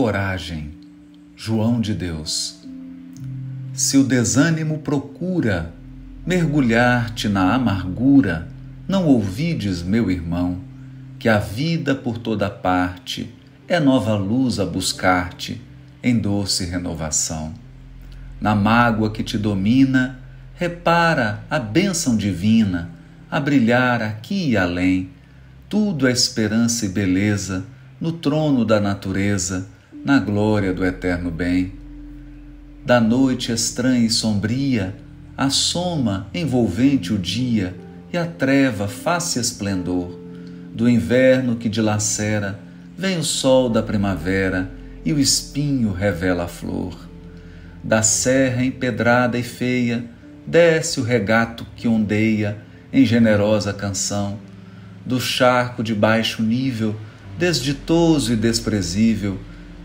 Coragem, João de Deus. Se o desânimo procura mergulhar-te na amargura, não ouvides, meu irmão, que a vida por toda parte é nova luz a buscar-te em doce renovação. Na mágoa que te domina, repara a bênção divina a brilhar aqui e além. Tudo é esperança e beleza no trono da natureza, na glória do eterno bem. Da noite estranha e sombria, assoma envolvente o dia e a treva faz-se esplendor. Do inverno que dilacera, vem o sol da primavera e o espinho revela a flor. Da serra empedrada e feia, desce o regato que ondeia em generosa canção. Do charco de baixo nível, desditoso e desprezível,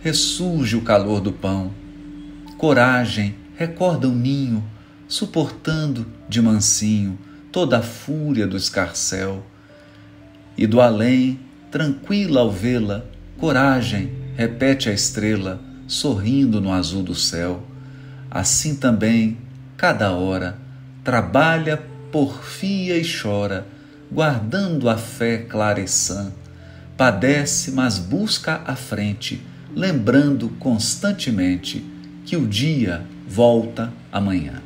ressurge o calor do pão. Coragem recorda o ninho, suportando de mansinho toda a fúria do escarcel. E do além, tranquila ao vê-la, coragem, repete a estrela, sorrindo no azul do céu. Assim também, cada hora, trabalha, porfia e chora, guardando a fé clara e sã. Padece, mas busca a frente, lembrando constantemente que o dia volta amanhã.